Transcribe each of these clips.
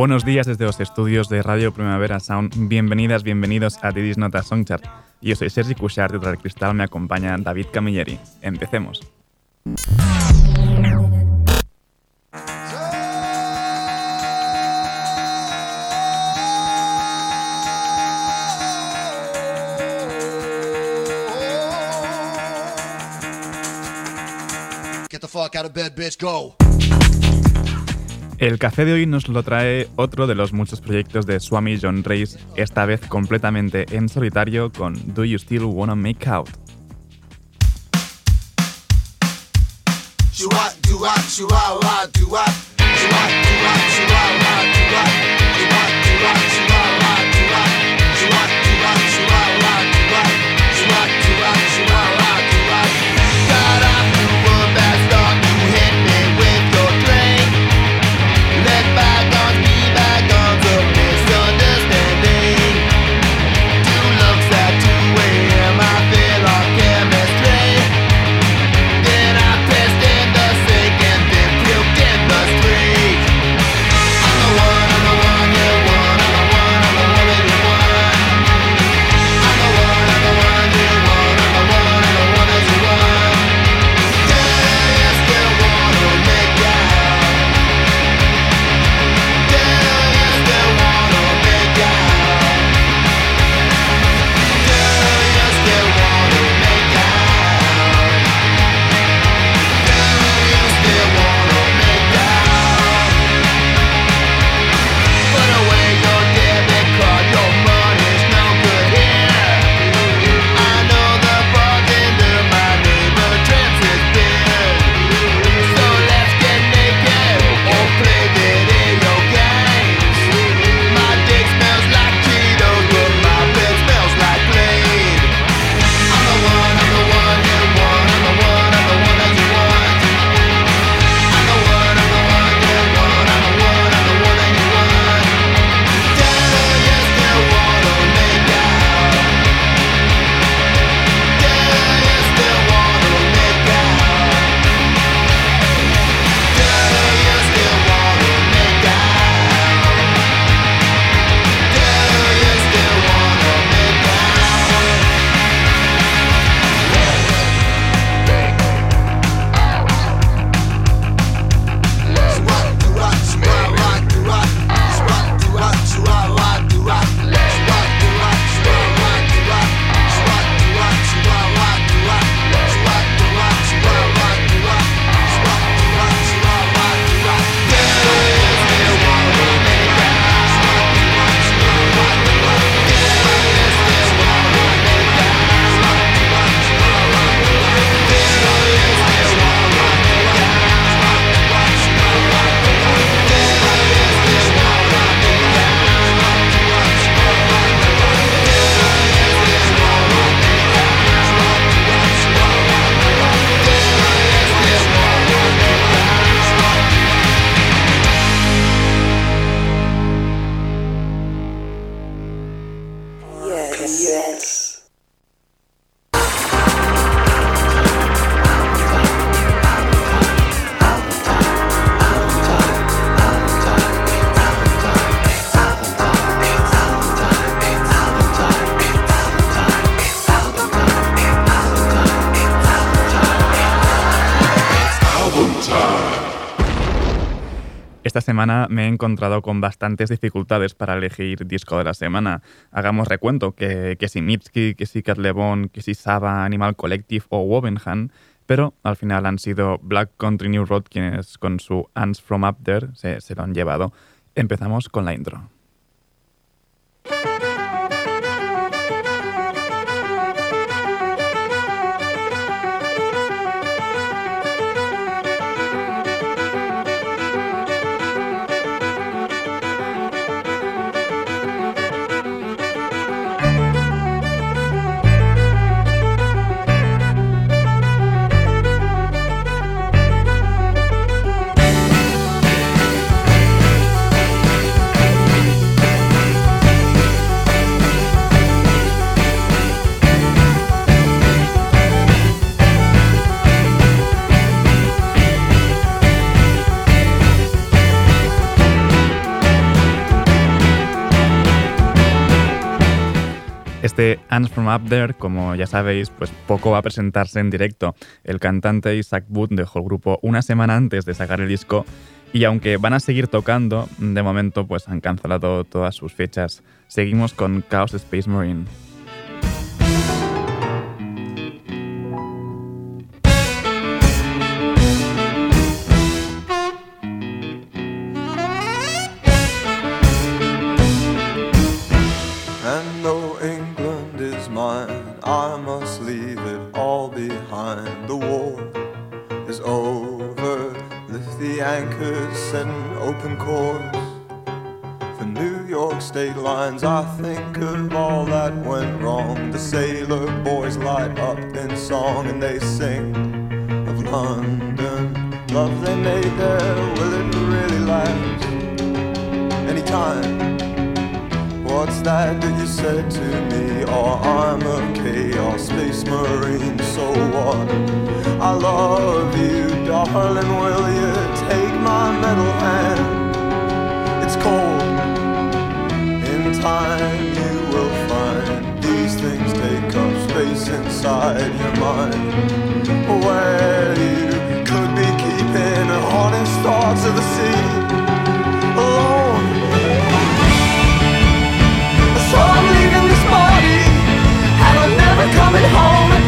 Buenos días desde los estudios de Radio Primavera Sound. Bienvenidas, bienvenidos a Didis Nota Songchart. Yo soy Sergi Cushart y tras cristal me acompaña David Camilleri. Empecemos. Get the fuck out of bed, bitch, go. El café de hoy nos lo trae otro de los muchos proyectos de Swami John Race, esta vez completamente en solitario con Do You Still Wanna Make Out. Semana me he encontrado con bastantes dificultades para elegir disco de la semana. Hagamos recuento que, que si Mitski, que si Cat Levon, que si Saba, Animal Collective o Wovenhan, pero al final han sido Black Country New Road quienes con su Ants From Up There se, se lo han llevado. Empezamos con la intro. Este From Up There, como ya sabéis, pues poco va a presentarse en directo. El cantante Isaac Wood dejó el grupo una semana antes de sacar el disco y aunque van a seguir tocando, de momento pues han cancelado todas sus fechas. Seguimos con Chaos Space Marine. Set an open course. For New York state lines, I think of all that went wrong. The sailor boys light up in song and they sing of London. Love they made there, will it really last? Anytime. What's that that you said to me? Oh, I'm a chaos space marine, so what? I love you, darling, will you take my metal hand? It's cold. In time you will find these things take up space inside your mind. Where you could be keeping honest thoughts of the sea alone. So I'm leaving this body And I'm never coming home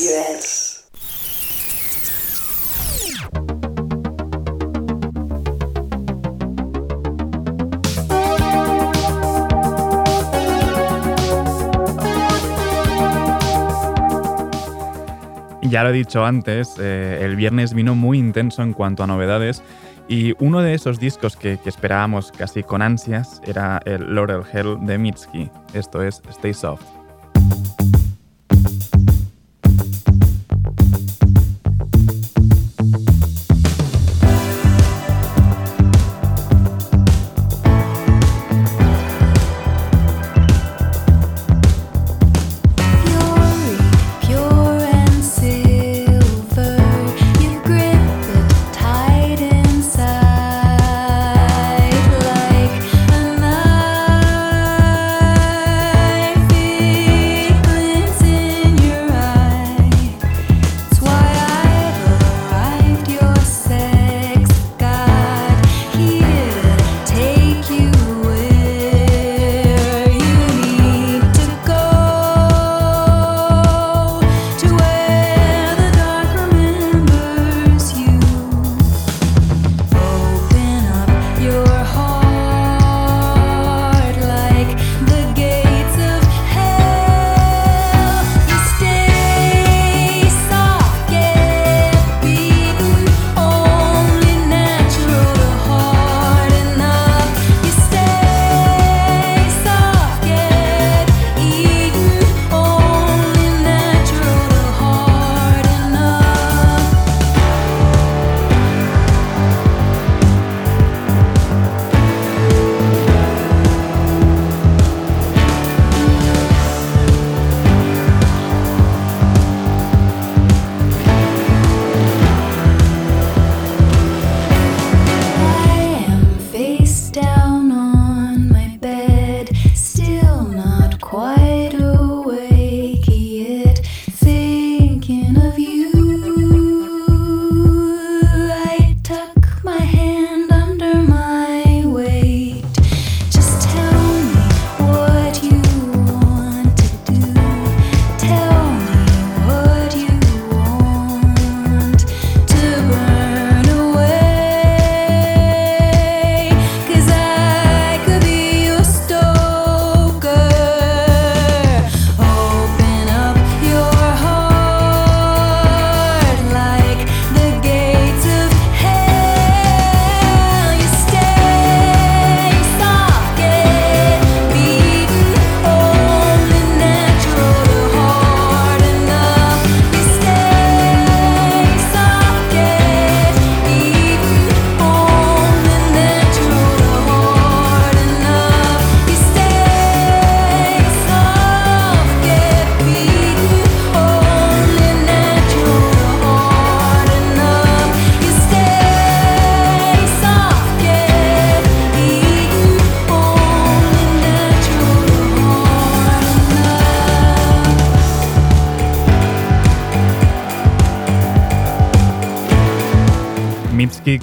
Yes. Ya lo he dicho antes, eh, el viernes vino muy intenso en cuanto a novedades y uno de esos discos que, esperábamos casi con ansias era el Laurel Hell de Mitski. Esto es Stay Soft.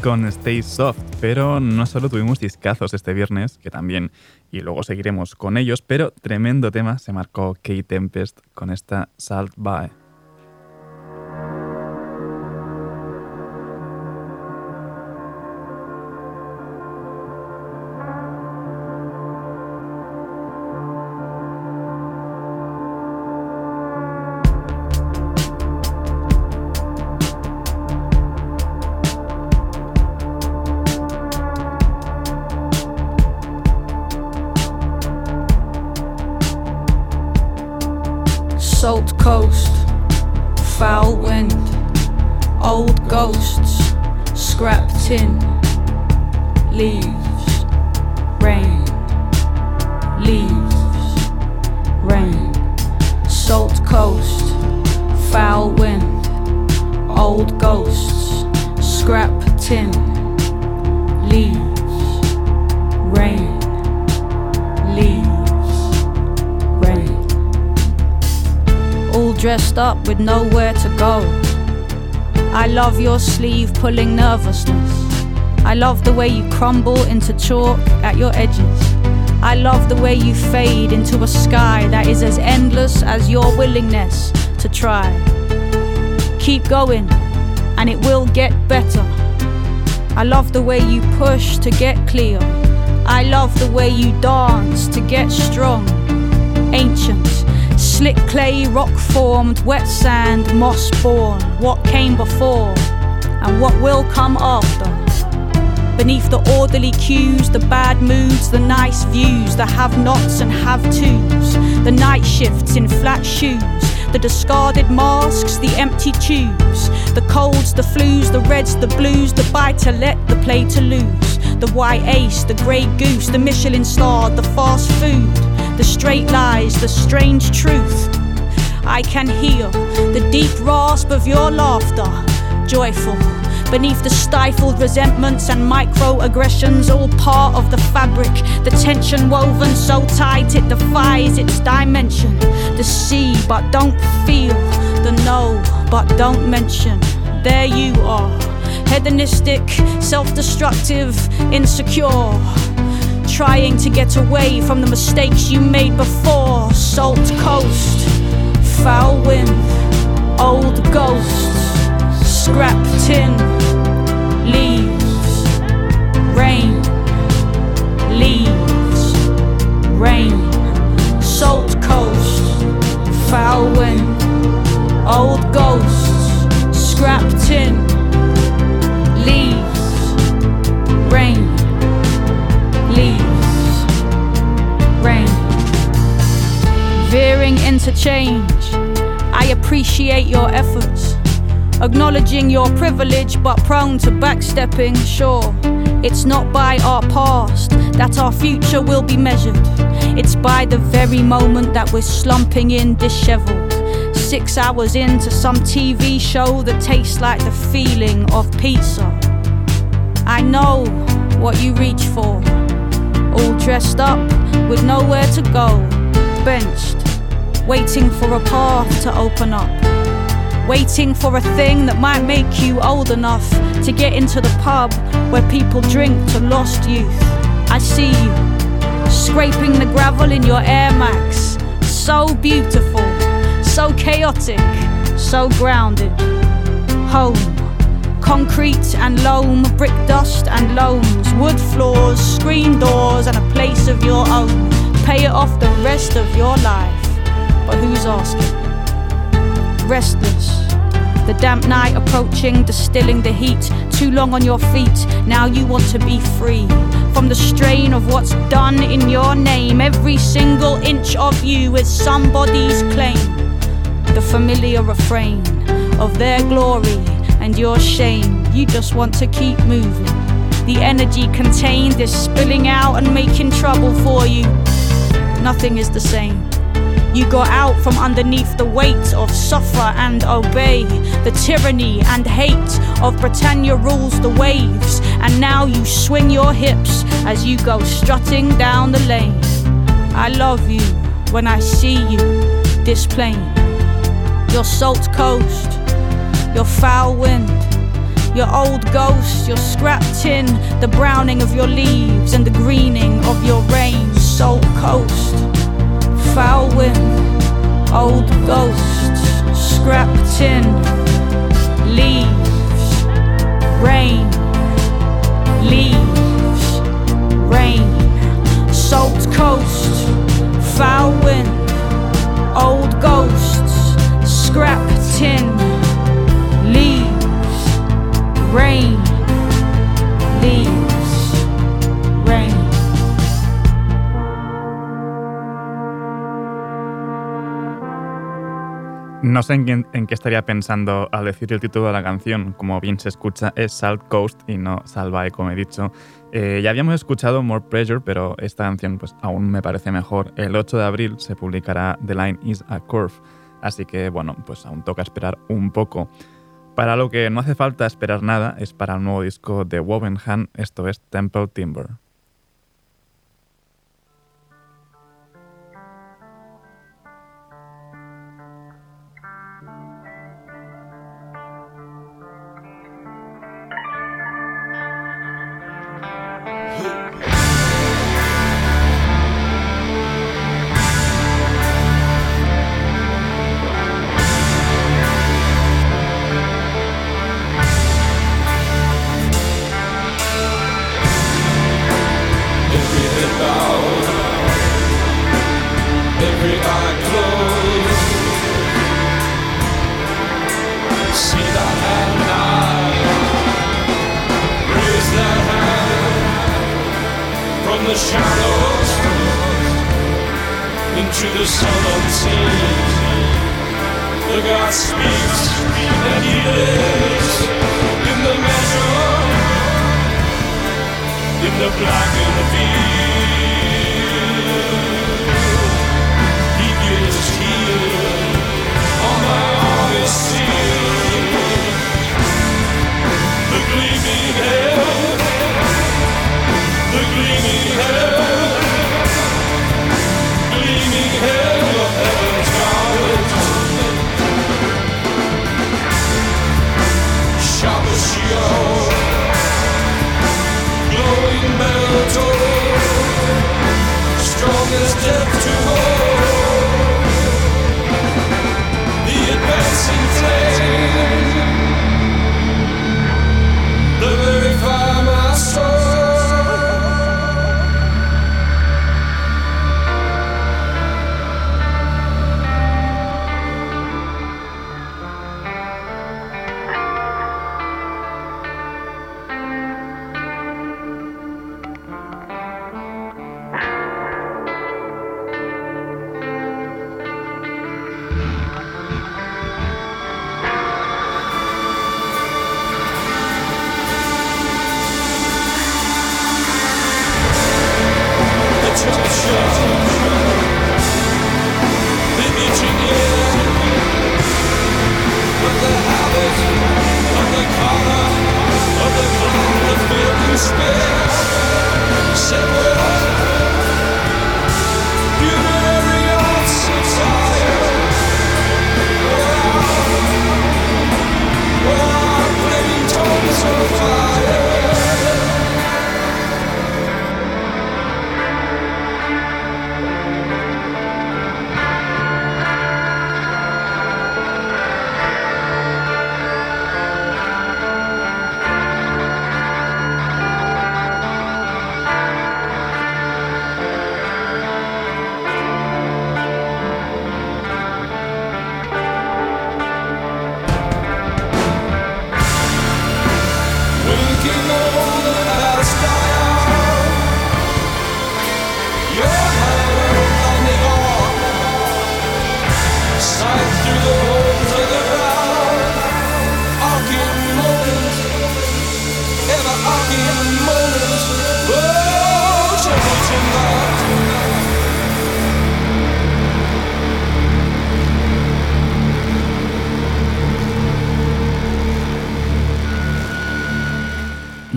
con Stay Soft, pero no solo tuvimos discazos este viernes, que también, y luego seguiremos con ellos, pero tremendo tema se marcó Kate Tempest con esta Salt Bye. the way you crumble into chalk at your edges. I love the way you fade into a sky that is as endless as your willingness to try. Keep going, and it will get better. I love the way you push to get clear. I love the way you dance to get strong. Ancient, slick clay, rock formed, wet sand, moss born. What came before, and what will come after. Beneath the orderly cues, the bad moods, the nice views, the have nots and have tos, the night shifts in flat shoes, the discarded masks, the empty tubes, the colds, the flus, the reds, the blues, the buy to let, the play to lose, the white ace, the grey goose, the Michelin star, the fast food, the straight lies, the strange truth. I can hear the deep rasp of your laughter, joyful. Beneath the stifled resentments and microaggressions, all part of the fabric. The tension woven so tight it defies its dimension. The see, but don't feel. The know, but don't mention. There you are. Hedonistic, self destructive, insecure. Trying to get away from the mistakes you made before. Salt coast, foul wind, old ghosts, scrap tin, leaves, rain, leaves, rain, salt coast, foul wind, old ghosts, scrap tin, leaves, rain, leaves, rain. Veering interchange, I appreciate your efforts. Acknowledging your privilege, but prone to backstepping, sure. It's not by our past that our future will be measured. It's by the very moment that we're slumping in disheveled. Six hours into some TV show that tastes like the feeling of pizza. I know what you reach for. All dressed up with nowhere to go. Benched, waiting for a path to open up. Waiting for a thing that might make you old enough to get into the pub where people drink to lost youth. I see you scraping the gravel in your Air Max. So beautiful, so chaotic, so grounded. Home, concrete and loam, brick dust and loams, wood floors, screen doors, and a place of your own. Pay it off the rest of your life. But who's asking? Restless. The damp night approaching, distilling the heat. Too long on your feet, now you want to be free. From the strain of what's done in your name, every single inch of you is somebody's claim. The familiar refrain of their glory and your shame. You just want to keep moving. The energy contained is spilling out and making trouble for you. Nothing is the same. You got out from underneath the weight of suffer and obey, the tyranny and hate of Britannia rules the waves, and now you swing your hips as you go strutting down the lane. I love you when I see you, this plane, your salt coast, your foul wind. Your old ghost, your scrap tin, the browning of your leaves and the greening of your rain, salt coast foul wind, old ghosts, scrap tin, leaves, rain, leaves, rain, salt coast, foul wind, old ghosts, scrap tin, leaves, rain, No sé en, en qué estaría pensando al decir el título de la canción. Como bien se escucha, es Salt Coast y no Salvae, como he dicho. Eh, ya habíamos escuchado More Pressure, pero esta canción pues, aún me parece mejor. El 8 de abril se publicará The Line is a Curve. Así que, bueno, pues aún toca esperar un poco. Para lo que no hace falta esperar nada es para el nuevo disco de Wovenham, esto es Temple Timber.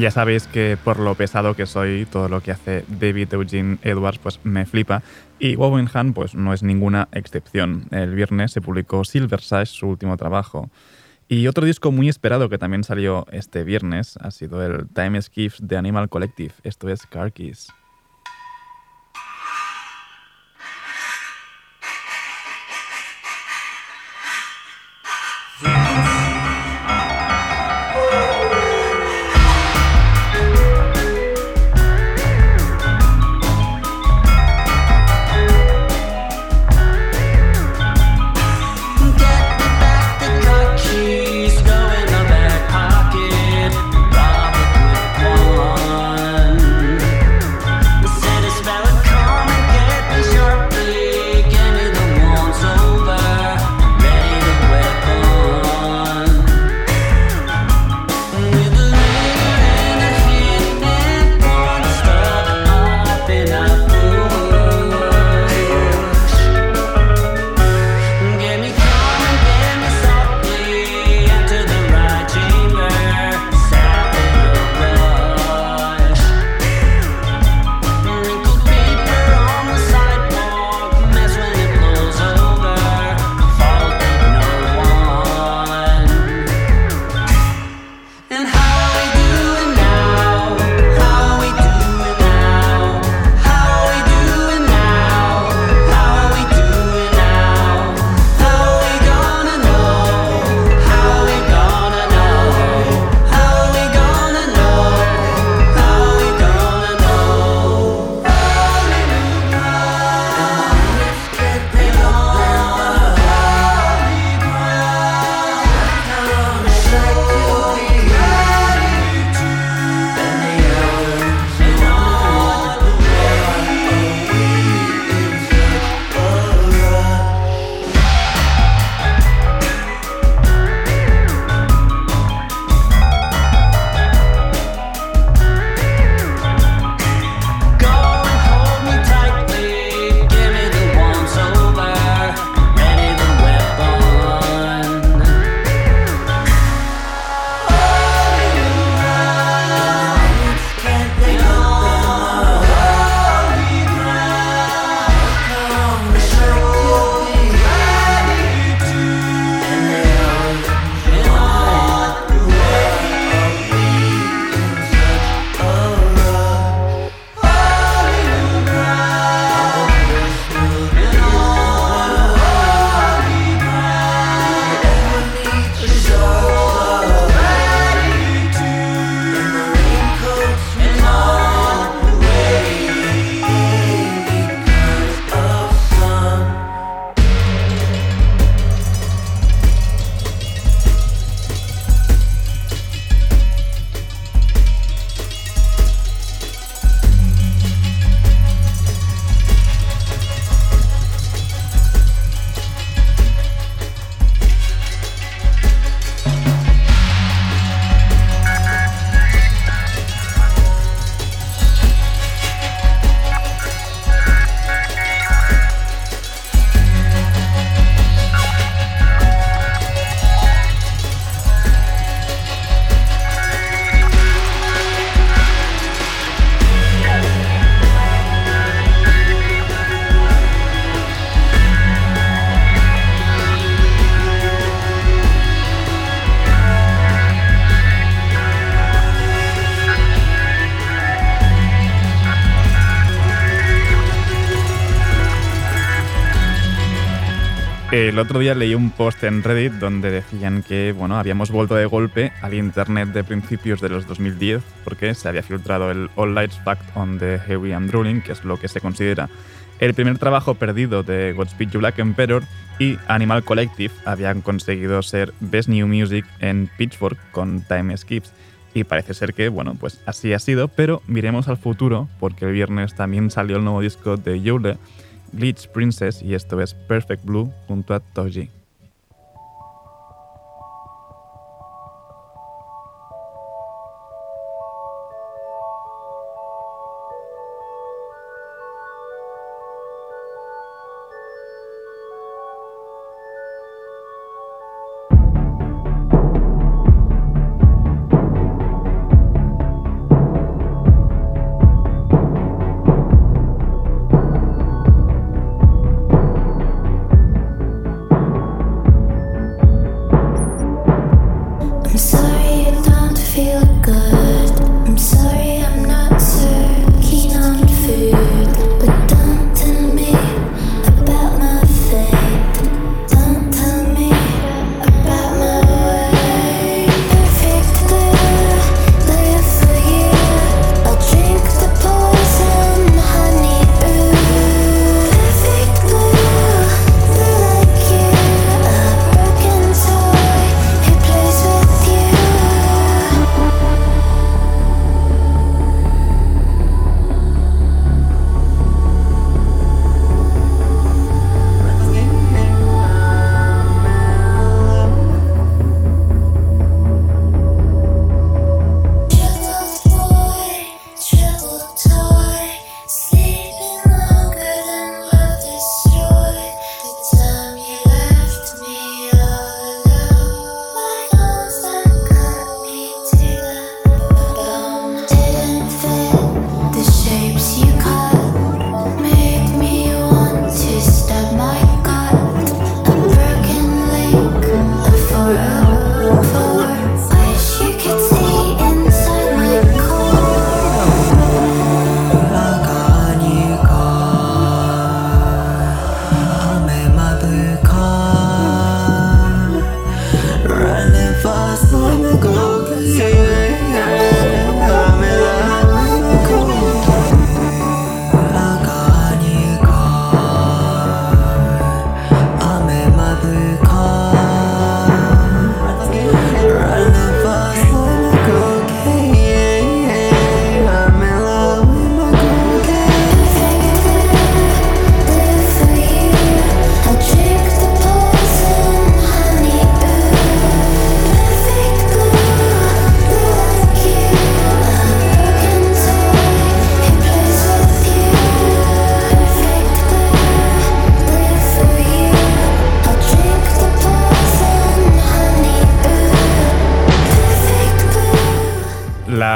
Ya sabéis que por lo pesado que soy, todo lo que hace David Eugene Edwards pues me flipa. Y Wowenhan pues no es ninguna excepción. El viernes se publicó Silver Sash, su último trabajo. Y otro disco muy esperado que también salió este viernes ha sido el Time Skiffs de Animal Collective. Esto es Car Keys. El otro día leí un post en Reddit donde decían que bueno, habíamos vuelto de golpe al internet de principios de los 2010 porque se había filtrado el All Lights Fact on the Heavy and Drooling, que es lo que se considera el primer trabajo perdido de Godspeed You Black Emperor y Animal Collective habían conseguido ser Best New Music en Pitchfork con Time Skips. Y parece ser que, bueno, pues así ha sido, pero miremos al futuro, porque el viernes también salió el nuevo disco de Yule, Glitch Princess, y esto es Perfect Blue junto a Toji.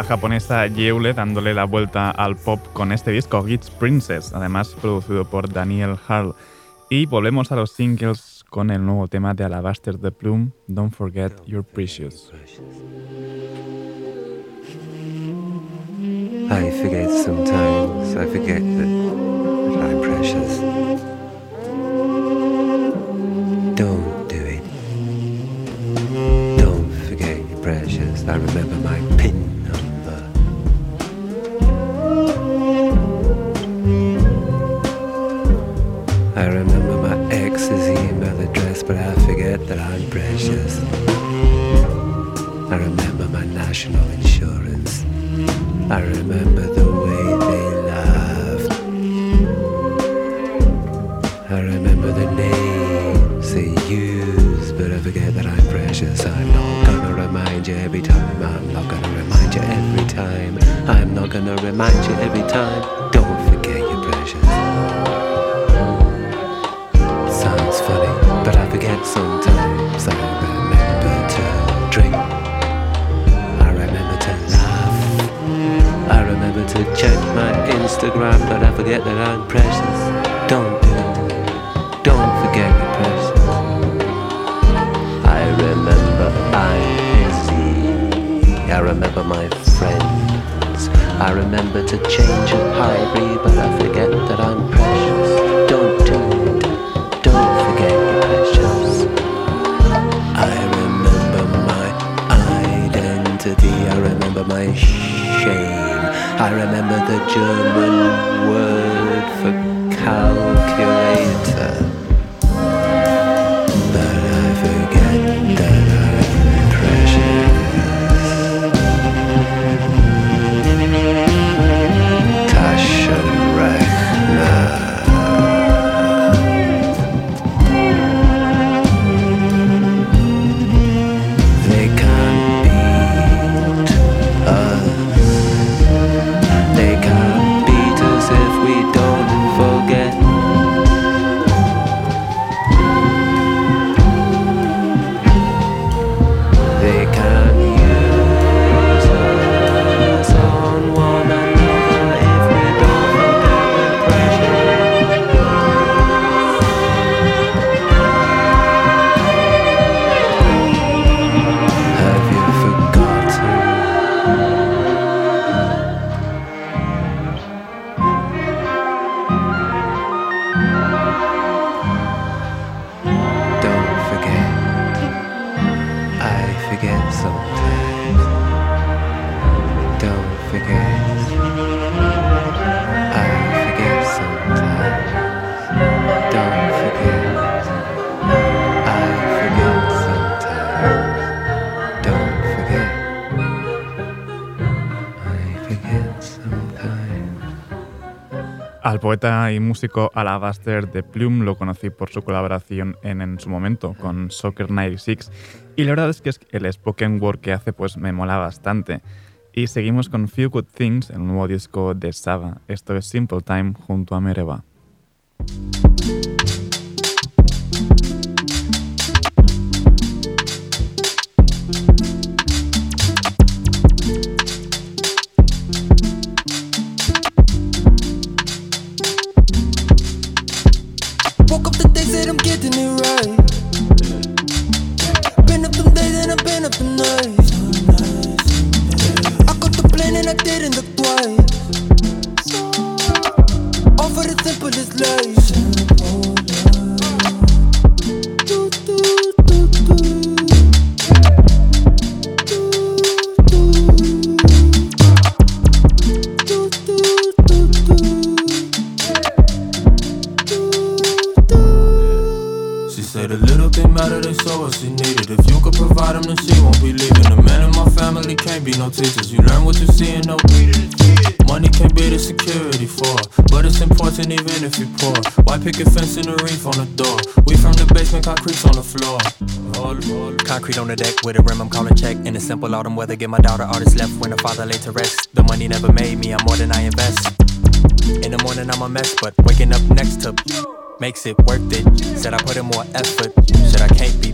Japonesa Yeule dándole la vuelta al pop con este disco Gits Princess, además producido por Daniel Harl. Y volvemos a los singles con el nuevo tema de Alabaster the Plume, Don't Forget You're Precious. I forget sometimes. I forget that, that I'm precious. Don't do it. Don't forget you're precious. I remember my pin that I'm precious. I remember my national insurance. I remember the way they laughed. I remember the names they used, but I forget that I'm precious. I'm not gonna remind you every time. I'm not gonna remind you every time. I'm not gonna remind you every time. Don't forget you're precious. But I sometimes. I remember to drink. I remember to laugh. I remember to check my Instagram, but I forget that I'm precious. Don't do it. Don't forget you're. I remember I'm busy. I remember my friends. I remember to change a hybrid Al poeta y músico Alabaster de Plume lo conocí por su colaboración en, en su momento con Soccer 96 y la verdad es que el spoken word que hace pues me mola bastante. Y seguimos con Few Good Things, el nuevo disco de Saba. Esto es Simple Time junto a Mereva. Simple autumn weather, get my daughter artist left when her father laid to rest. The money never made me, I'm more than I invest. In the morning, I'm a mess, but waking up next to makes it worth it. Said I put in more effort. Said I can't be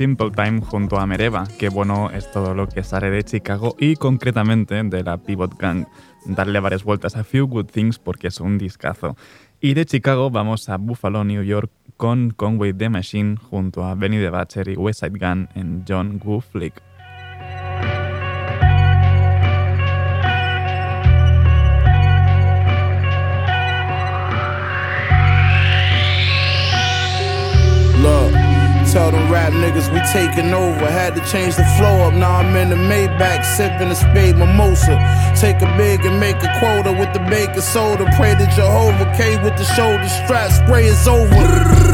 Simple Time junto a Mereva. Qué bueno es todo lo que sale de Chicago y concretamente de la Pivot Gang. Darle varias vueltas a Few Good Things porque es un discazo. Y de Chicago vamos a Buffalo, New York con Conway the Machine junto a Benny the Butcher y West Side Gun en John Woo Flick. Taking over. Had to change the flow up. Now I'm in the Maybach sipping a spade mimosa. Take a big and make a quota with the baking soda. Pray to Jehovah K with the shoulder strap. Spray is over.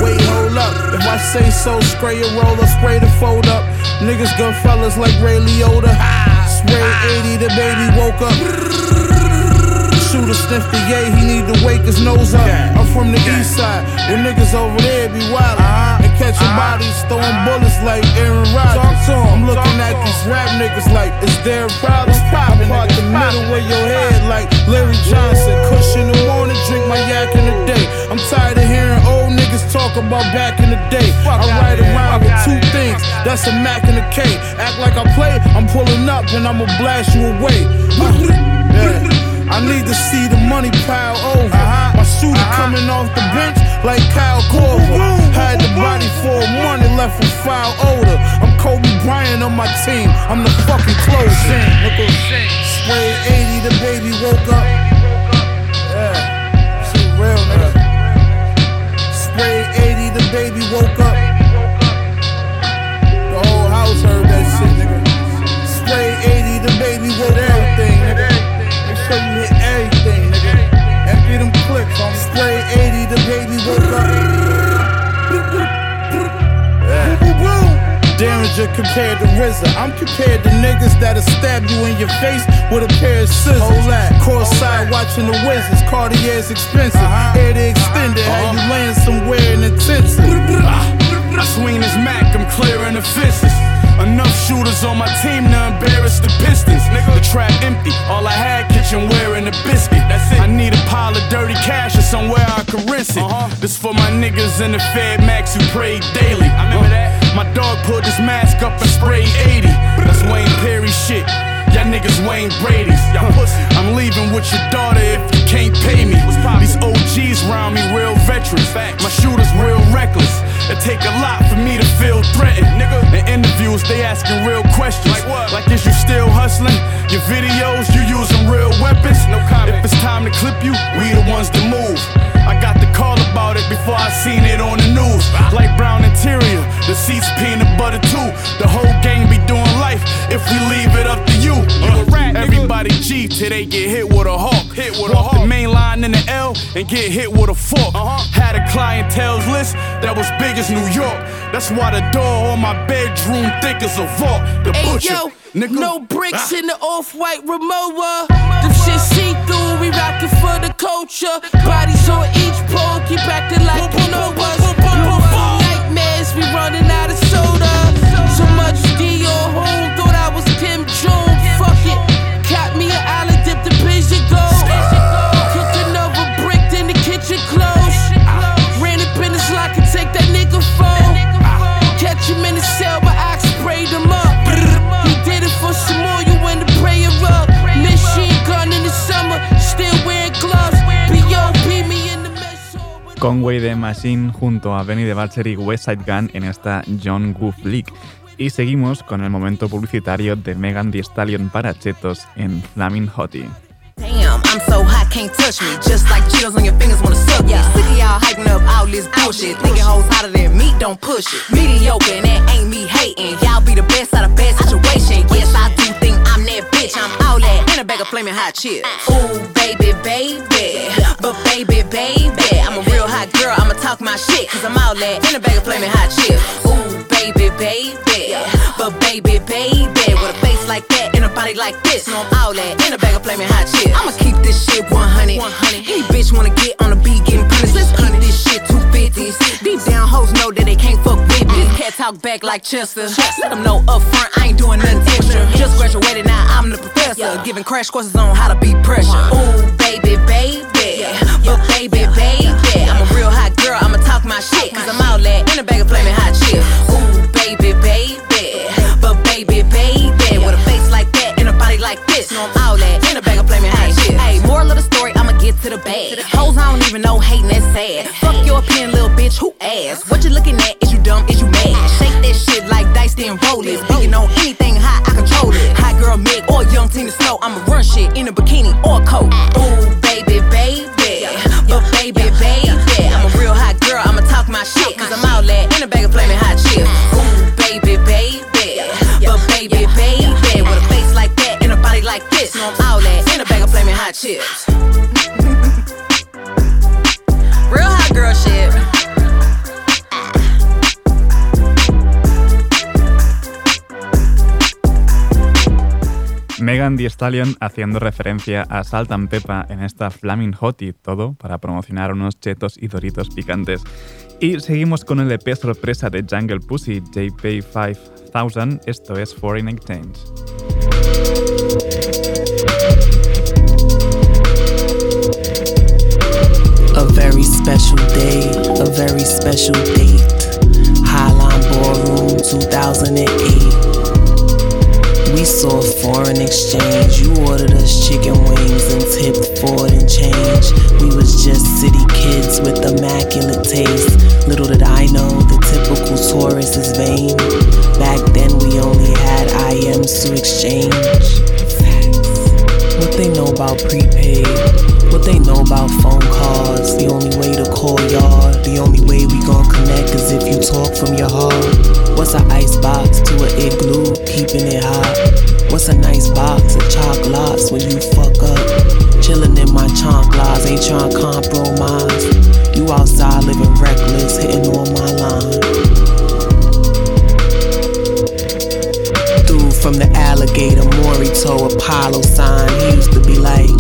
Wait, hold up. If I say so, spray a roller, spray the fold up. Niggas gun fellas like Ray Liotta. Spray 80, the baby woke up. Shooter sniffed the yay, he need to wake his nose up. I'm from the east side, where niggas over there be wild. Catching bodies, throwing bullets like Aaron Rodgers. I'm looking at these rap niggas like, is there a problem? I part the middle of your head like Larry Johnson. Kush in the morning, drink my yak in the day. I'm tired of hearing old niggas talk about back in the day. I ride around with two things, that's a Mac and a K. Act like I play, I'm pulling up and I'ma blast you away. Uh, yeah. I need to see the money pile over. My shooter coming off the bench like Kyle Korver. Had the body for money left with foul odor. I'm Kobe Bryant on my team. I'm the fucking closing. Nigga, spray 80, the baby woke up. Yeah, shit real, nigga. Spray 80, the baby woke up. The whole house heard that shit, nigga. Spray 80, the baby woke everything, nigga. Clips, Spray 80, the baby woke up. Derringer compared to RZA. I'm compared to niggas that'll stab you in your face with a pair of scissors. Hold that. Courtside watching the Wizards. Cartier's expensive. Uh-huh. Air the extended. How you uh-huh. land somewhere in intensive. I ah. swing this Mac, I'm clearing the fences. Enough shooters on my team to embarrass the Pistons. Nigga. The trap empty, all I had I can rinse it. This for my niggas in the Fed Max who pray daily. I remember that. My dog pulled his mask up and sprayed 80. That's Wayne Perry shit. Niggas Wayne Brady's. Y'all pussy. I'm leaving with your daughter if you can't pay me. These OGs round me real veterans. My shooters real reckless. It take a lot for me to feel threatened. Nigga. In interviews, they asking real questions. Like what? Like is you still hustling? Your videos, you using real weapons? No comment. If it's time to clip you, we the ones to move. I got the call about it before I seen it on the news. Like brown interior, the seats peanut butter too. The whole gang be doing life if we leave it up to you. Uh, everybody G till they get hit with a hawk. Hit with Walk the main line in the L and get hit with a fork. Had a clientele's list that was big as New York. That's why the door on my bedroom thick as a vault. The Hey butcher. yo, nigga. no bricks Ah. in the off-white Rimowa. Them shit see through, we rockin' for the culture. Bodies on each pole, keep acting like you know us. Nightmares, we running out Conway the Machine junto a Benny the Butcher y West Side Gun en esta John Goof League. Y seguimos con el momento publicitario de Megan Thee Stallion para Chetos en Flaming Hottie. Damn, I'm so hot, can't touch me. Just like Cheetos on your fingers wanna suck ya. Sick of y'all hyping up all this bullshit. Thinking hoes hotter than me, don't push it. Mediocre, and that ain't me hating. Y'all be the best out of bad situation. Yes, I do think bitch. I'm all that in a bag of flaming hot chips. Ooh, baby, baby. But baby, baby. I'm a real hot girl, I'ma talk my shit. Cause I'm all that in a bag of flaming hot chips. Ooh, baby, baby. But baby, baby. With a face like that and a body like this. No, I'm all that in a bag of flaming hot chips. I'ma keep this shit 100. 100. Any bitch wanna get on the beat getting punished. Let's keep this shit 250s. Deep down, hoes know that they can't fuck with Cat talk back like Chester. Let them know up front, I ain't doing nothing extra. Just graduated, now I'm the professor. Giving crash courses on how to beat pressure. Ooh, baby, baby. But baby, baby. I'm a real hot girl, I'ma talk my shit. Cause I'm all that in a bag of flaming hot chips. Ooh, baby, baby. But baby, baby. With a face like that and a body like this. No, I'm all that in a bag of flaming hot chips. Hey, moral of the story, I'ma get to the bag. Hoes, I don't even know, hating that's sad. Fuck your opinion, little bitch, who ass? What you looking at? Is you dumb? Is you mad? Then roll it. Beating on anything hot, I control it. Hot girl Meg or young Tina Snow, I'ma run shit in a bikini or a coat. Ooh, baby, baby. But baby, baby. I'm a real hot girl, I'ma talk my shit. Cause I'm all that in a bag of flaming hot chips. Ooh, baby, baby. But baby, baby. With a face like that and a body like this. No, I'm all that in a bag of flaming hot chips. Megan Thee Stallion haciendo referencia a Salt and Peppa en esta Flaming Hottie, todo para promocionar unos chetos y doritos picantes. Y seguimos con el EP sorpresa de Jungle Pussy, JP 5000, esto es Foreign Exchange. A very special day, a very special. Highline Ballroom 2008. We saw foreign exchange. You ordered us chicken wings and tipped for it and change. We was just city kids with immaculate taste. Little did I know the typical tourist is vain. Back then we only had IMs to exchange. What they know about prepaid? What they know about phone calls? The only way to call y'all, the only way we gon' connect is if you talk from your heart. What's an ice box to an igloo, keeping it hot? What's a nice box of chocolates when you fuck up? Chillin' in my chonklas, ain't tryna compromise. You outside living reckless, hitting on my line. From the alligator, Morito, Apollo sign. He used to be like,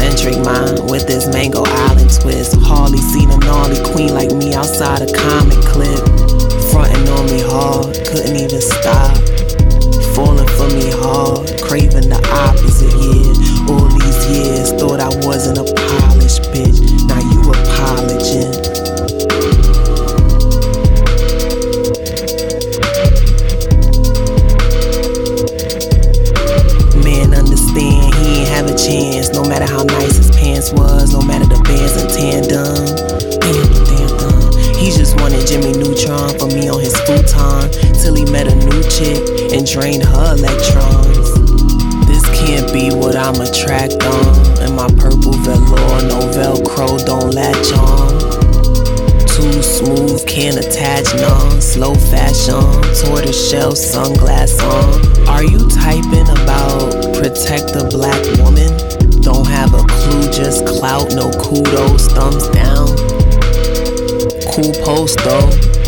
eccentric mind with this Mango Island twist. Hardly seen a gnarly queen like me outside a comic clip. Frontin' on me hard, couldn't even stop. Falling for me hard, craving the opposite, yeah. All these years, thought I wasn't a polished bitch. Drained her electrons. This can't be what I'm attract on. And my purple velour, no Velcro, don't latch on. Too smooth, can't attach none. Slow fashion, tortoise shell, sunglass on. Are you typing about protect a black woman? Don't have a clue, just clout, no kudos, thumbs down. Cool post though.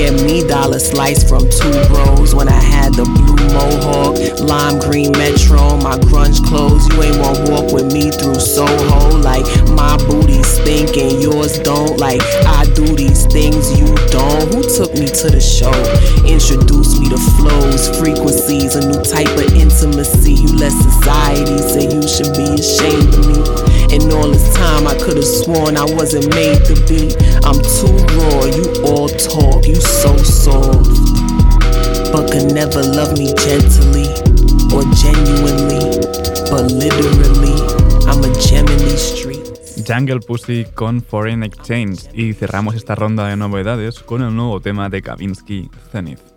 Get me dollar slice from two bros when I had the blue mohawk, lime green metro, my grunge clothes. You ain't wanna walk with me through Soho like my booty stink and yours don't. Like I do these things you don't. Who took me to the show? Introduced me to flows, frequencies, a new type of intimacy. You let society say you should be ashamed of me. And all this time I could've sworn I wasn't made to be. I'm too raw, you all talk, you so soft. But could never love me gently or genuinely. But literally, I'm a gem in these. Jungle Pussy con Foreign Exchange y cerramos esta ronda de novedades con el nuevo tema de Kavinsky, Zenith.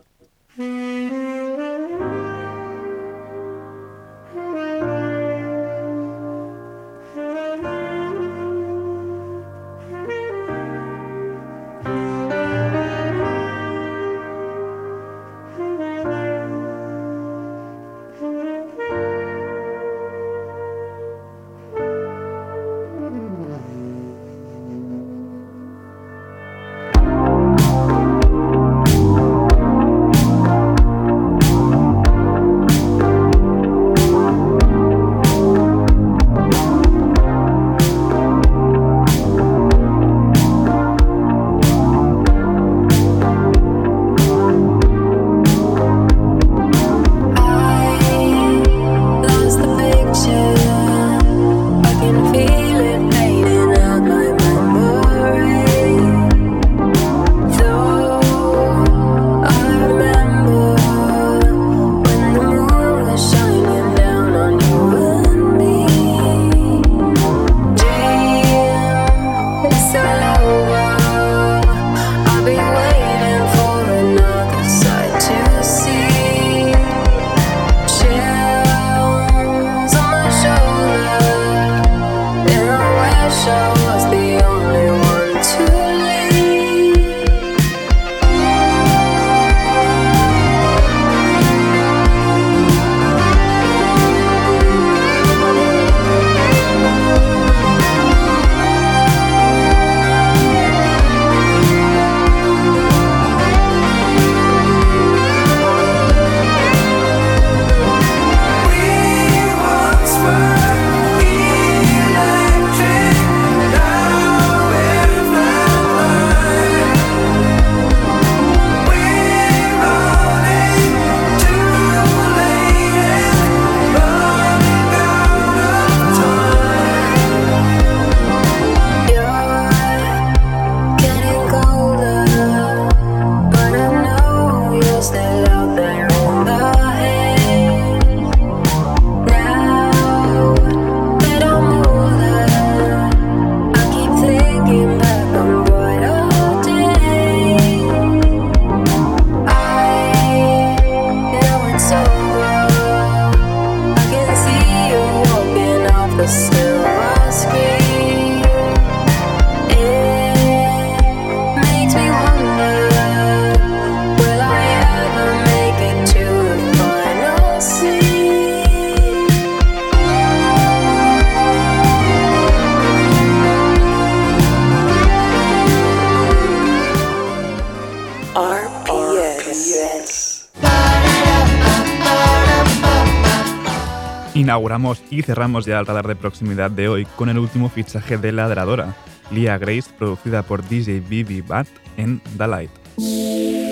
y cerramos ya el radar de proximidad de hoy con el último fichaje de Ladradora, Lia Grace, producida por DJ Bibi Bat en The Light.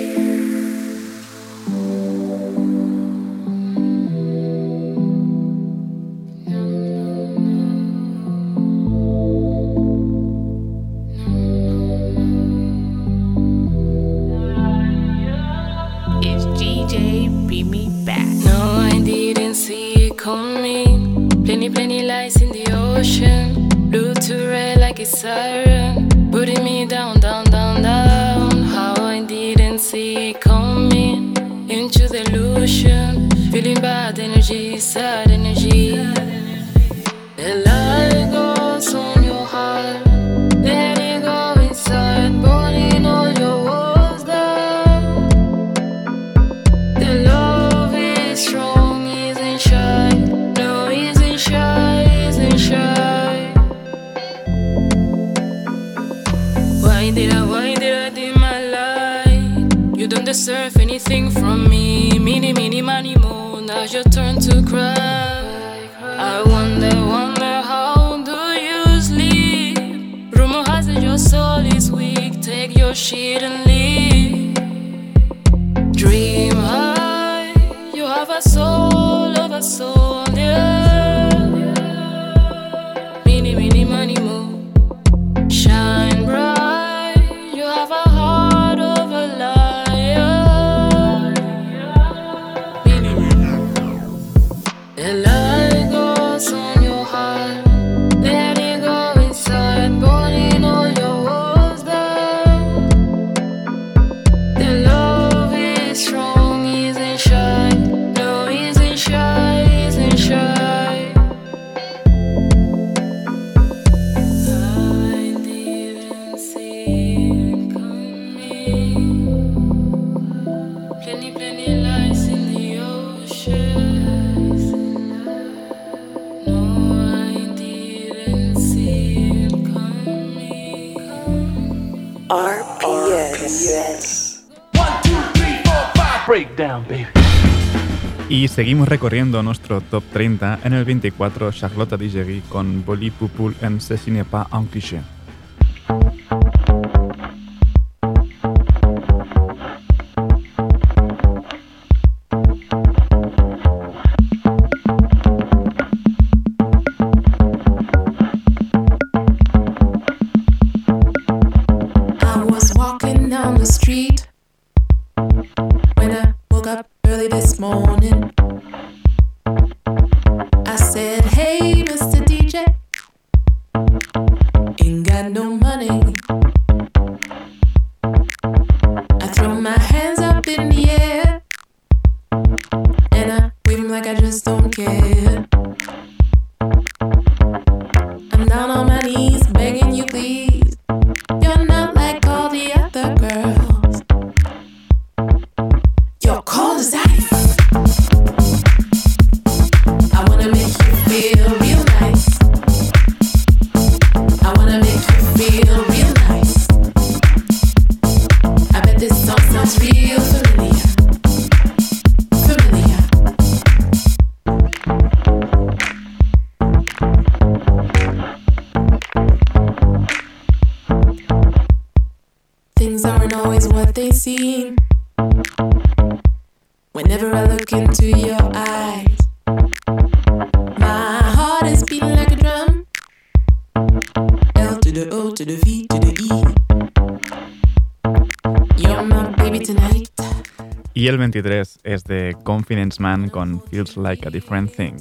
seguimos recorriendo nuestro top 30 en el 24 Charlotte Digeri con Boli Poupoul en Ce n'est pas un cliché. 23 es de Confidence Man con Feels Like a Different Thing.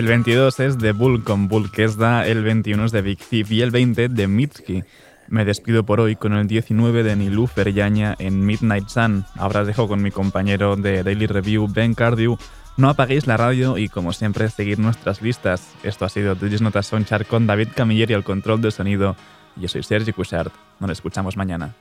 El 22 es de Vulcan Vulkesda, el 21 es de Big Thief y el 20 de Mitski. Me despido por hoy con el 19 de Nilu Feryaña en Midnight Sun. Ahora os dejo con mi compañero de Daily Review, Ben Cardew. No apaguéis la radio y, como siempre, seguid nuestras listas. Esto ha sido Digis Notas Sonchar con David Camilleri al control de sonido. Yo soy Sergi Cushart. Nos escuchamos mañana.